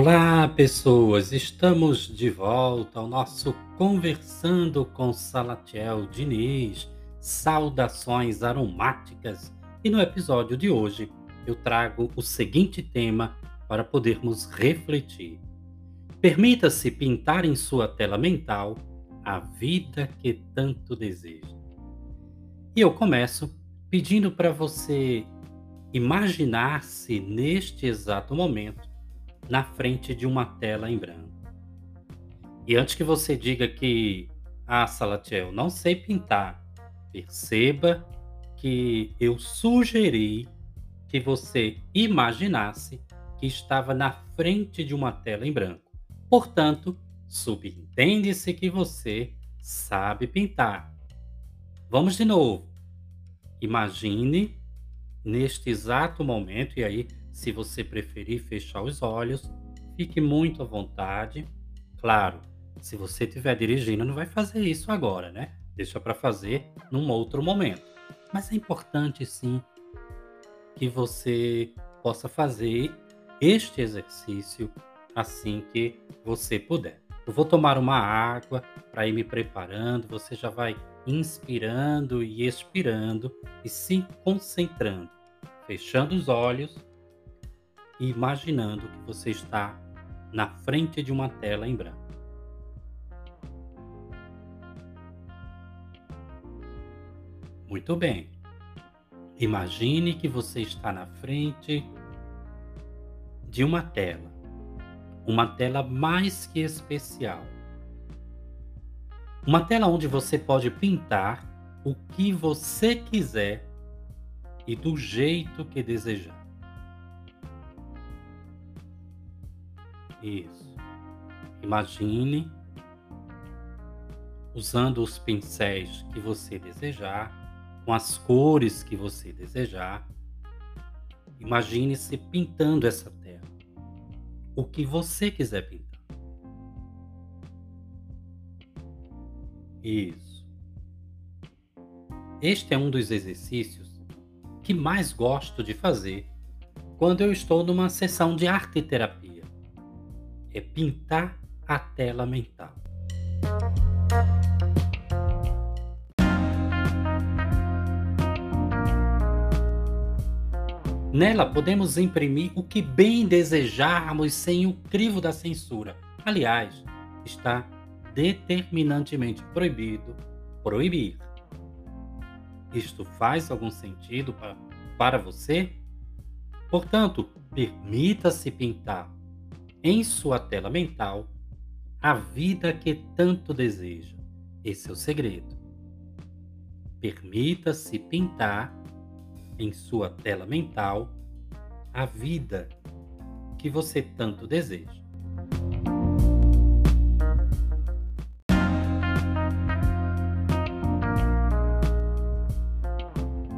Olá, pessoas! Estamos de volta ao nosso Conversando com Salatiel Diniz. Saudações aromáticas! E no episódio de hoje eu trago o seguinte tema para podermos refletir. Permita-se pintar em sua tela mental a vida que tanto deseja. E eu começo pedindo para você imaginar-se neste exato momento na frente de uma tela em branco. E antes que você diga que, ah, Salatiel, não sei pintar, perceba que eu sugeri que você imaginasse que estava na frente de uma tela em branco. Portanto, subentende-se que você sabe pintar. Vamos de novo. Imagine neste exato momento, e aí se você preferir fechar os olhos, fique muito à vontade. Claro, se você estiver dirigindo, não vai fazer isso agora, né? Deixa para fazer num outro momento. Mas é importante sim que você possa fazer este exercício assim que você puder. Eu vou tomar uma água para ir me preparando, você já vai inspirando e expirando e se concentrando, fechando os olhos imaginando que você está na frente de uma tela em branco. Muito bem. Imagine que você está na frente de uma tela, uma tela mais que especial. Uma tela onde você pode pintar o que você quiser e do jeito que desejar. Isso. Imagine usando os pincéis que você desejar, com as cores que você desejar. Imagine-se pintando essa tela. O que você quiser pintar. Isso. Este é um dos exercícios que mais gosto de fazer quando eu estou numa sessão de arte terapia é pintar a tela mental. Nela podemos imprimir o que bem desejarmos sem o crivo da censura. Aliás, está determinantemente proibido proibir. Isto faz algum sentido para, para você? Portanto, permita-se pintar em sua tela mental a vida que tanto deseja. Esse é o segredo. Permita-se pintar em sua tela mental a vida que você tanto deseja.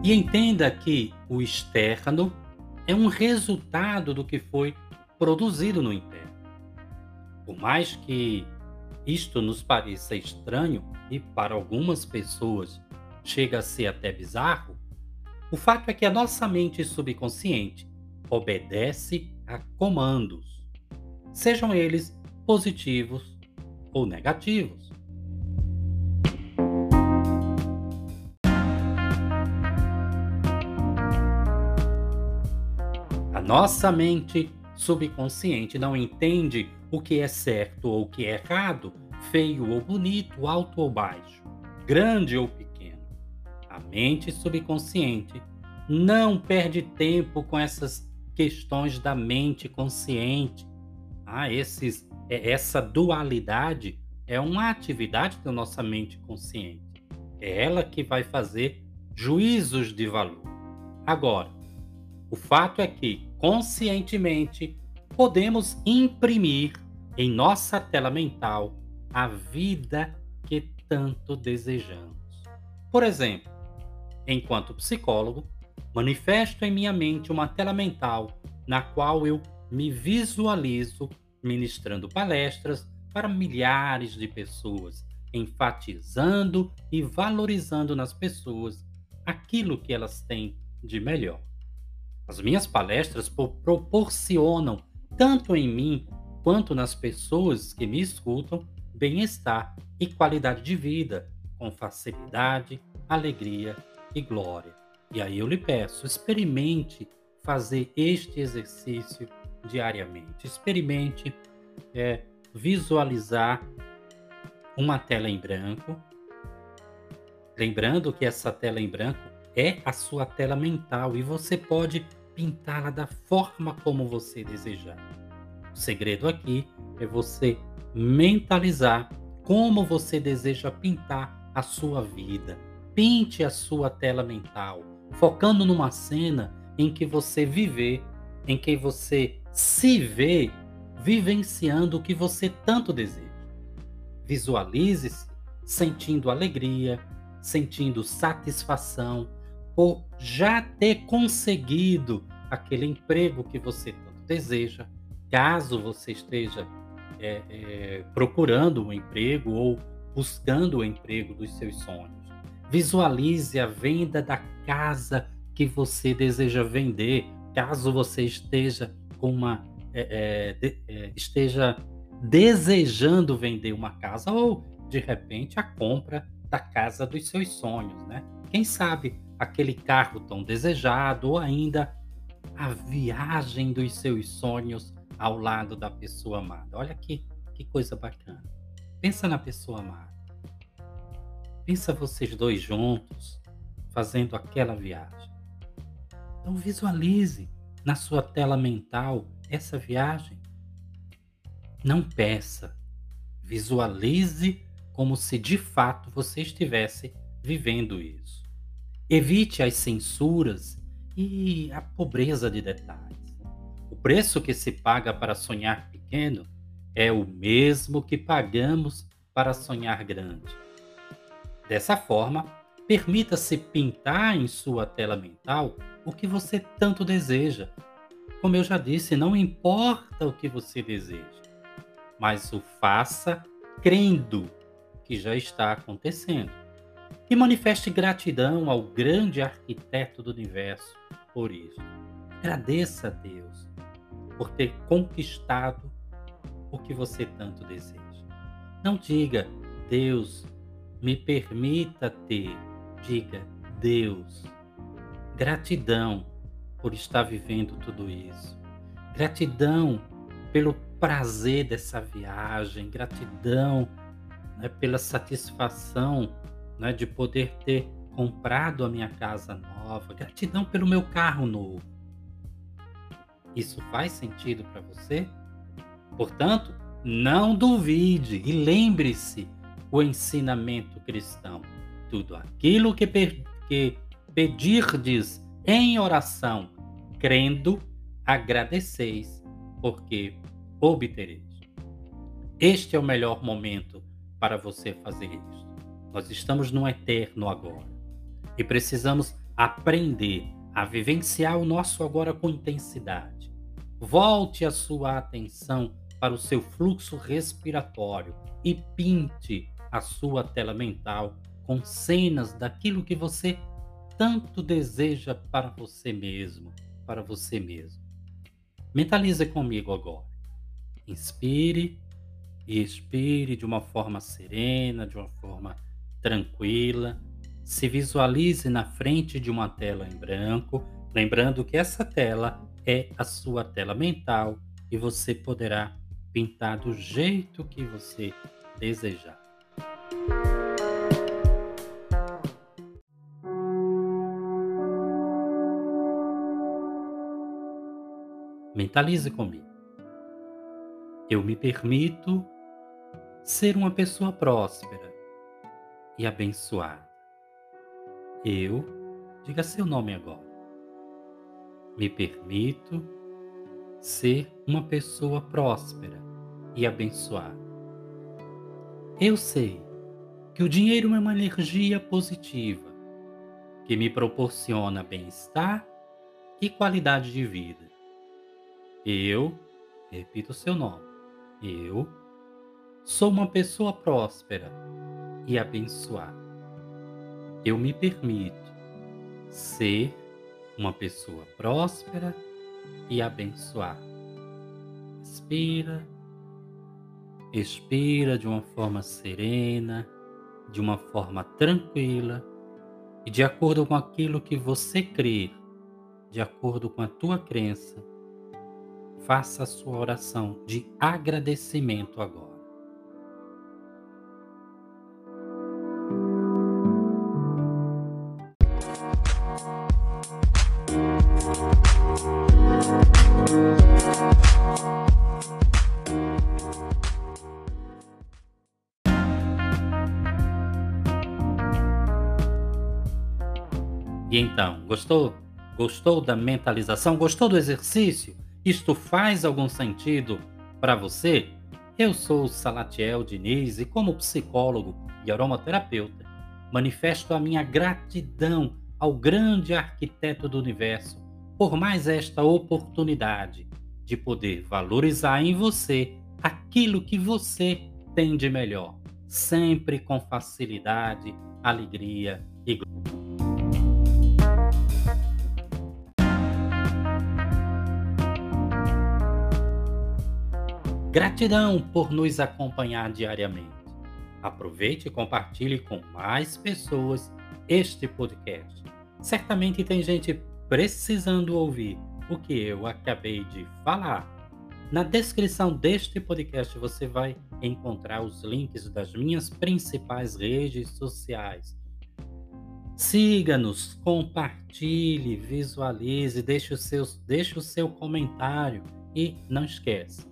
E entenda que o externo é um resultado do que foi produzido no interno. Por mais que isto nos pareça estranho e para algumas pessoas chega a ser até bizarro, o fato é que a nossa mente subconsciente obedece a comandos, sejam eles positivos ou negativos. A nossa mente subconsciente não entende o que é certo ou o que é errado, feio ou bonito, alto ou baixo, grande ou pequeno. A mente subconsciente não perde tempo com essas questões da mente consciente. Ah, esses, é, essa dualidade é uma atividade da nossa mente consciente. É ela que vai fazer juízos de valor. Agora, o fato é que conscientemente podemos imprimir em nossa tela mental a vida que tanto desejamos. Por exemplo, enquanto psicólogo, manifesto em minha mente uma tela mental na qual eu me visualizo ministrando palestras para milhares de pessoas, enfatizando e valorizando nas pessoas aquilo que elas têm de melhor. As minhas palestras proporcionam, tanto em mim quanto nas pessoas que me escutam, bem-estar e qualidade de vida, com facilidade, alegria e glória. E aí eu lhe peço, experimente fazer este exercício diariamente. Experimente é, visualizar uma tela em branco. Lembrando que essa tela em branco é a sua tela mental e você pode pintá-la da forma como você desejar. O segredo aqui é você mentalizar como você deseja pintar a sua vida. Pinte a sua tela mental focando numa cena em que você viver, em que você se vê vivenciando o que você tanto deseja. Visualize-se sentindo alegria, sentindo satisfação por já ter conseguido aquele emprego que você tanto deseja, caso você esteja é, é, procurando um emprego ou buscando o emprego dos seus sonhos. Visualize a venda da casa que você deseja vender, caso você esteja com uma é, é, de, é, esteja desejando vender uma casa ou de repente a compra da casa dos seus sonhos, né? Quem sabe aquele carro tão desejado ou ainda a viagem dos seus sonhos ao lado da pessoa amada. Olha que, que coisa bacana. Pensa na pessoa amada. Pensa vocês dois juntos fazendo aquela viagem. Então visualize na sua tela mental essa viagem. Não peça, visualize como se de fato você estivesse vivendo isso. Evite as censuras e a pobreza de detalhes. O preço que se paga para sonhar pequeno é o mesmo que pagamos para sonhar grande. Dessa forma, permita-se pintar em sua tela mental o que você tanto deseja. Como eu já disse, não importa o que você deseja, mas o faça crendo que já está acontecendo. E manifeste gratidão ao grande arquiteto do universo por isso. Agradeça a Deus por ter conquistado o que você tanto deseja. Não diga, Deus, me permita ter, diga Deus, gratidão por estar vivendo tudo isso, gratidão pelo prazer dessa viagem, gratidão né, pela satisfação né, de poder ter comprado a minha casa nova, gratidão pelo meu carro novo. Isso faz sentido para você? Portanto, não duvide e lembre-se o ensinamento cristão. Tudo aquilo que, que pedirdes em oração, crendo, agradeceis, porque obtereis. Este é o melhor momento para você fazer isso. Nós estamos no eterno agora e precisamos aprender a vivenciar o nosso agora com intensidade. Volte a sua atenção para o seu fluxo respiratório e pinte a sua tela mental com cenas daquilo que você tanto deseja para você mesmo, para você mesmo. Mentalize comigo agora. Inspire e expire de uma forma serena, de uma forma tranquila. Se visualize na frente de uma tela em branco, lembrando que essa tela é a sua tela mental e você poderá pintar do jeito que você desejar. Mentalize comigo. Eu me permito ser uma pessoa próspera e abençoada. Eu, diga seu nome agora. Me permito ser uma pessoa próspera e abençoada. Eu sei que o dinheiro é uma energia positiva que me proporciona bem-estar e qualidade de vida. Eu, repito seu nome, eu sou uma pessoa próspera e abençoada. Eu me permito ser uma pessoa próspera e abençoada. Inspira, expira de uma forma serena, de uma forma tranquila e de acordo com aquilo que você crê, de acordo com a tua crença, faça a sua oração de agradecimento agora. E então, gostou? Gostou da mentalização? Gostou do exercício? Isto faz algum sentido para você? Eu sou Salatiel Diniz e, como psicólogo e aromaterapeuta, manifesto a minha gratidão ao grande arquiteto do universo por mais esta oportunidade de poder valorizar em você aquilo que você tem de melhor, sempre com facilidade, alegria e glória. Gratidão por nos acompanhar diariamente. Aproveite e compartilhe com mais pessoas este podcast. Certamente tem gente precisando ouvir o que eu acabei de falar. Na descrição deste podcast você vai encontrar os links das minhas principais redes sociais. Siga-nos, compartilhe, visualize, deixe, os seus, deixe o seu comentário e não esqueça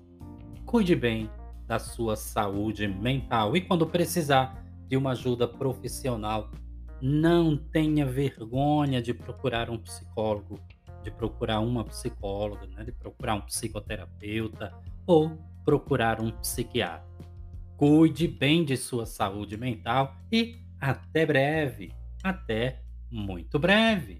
Cuide bem da sua saúde mental e quando precisar de uma ajuda profissional, não tenha vergonha de procurar um psicólogo, de procurar uma psicóloga, né? de procurar um psicoterapeuta ou procurar um psiquiatra. Cuide bem de sua saúde mental e até breve, até muito breve.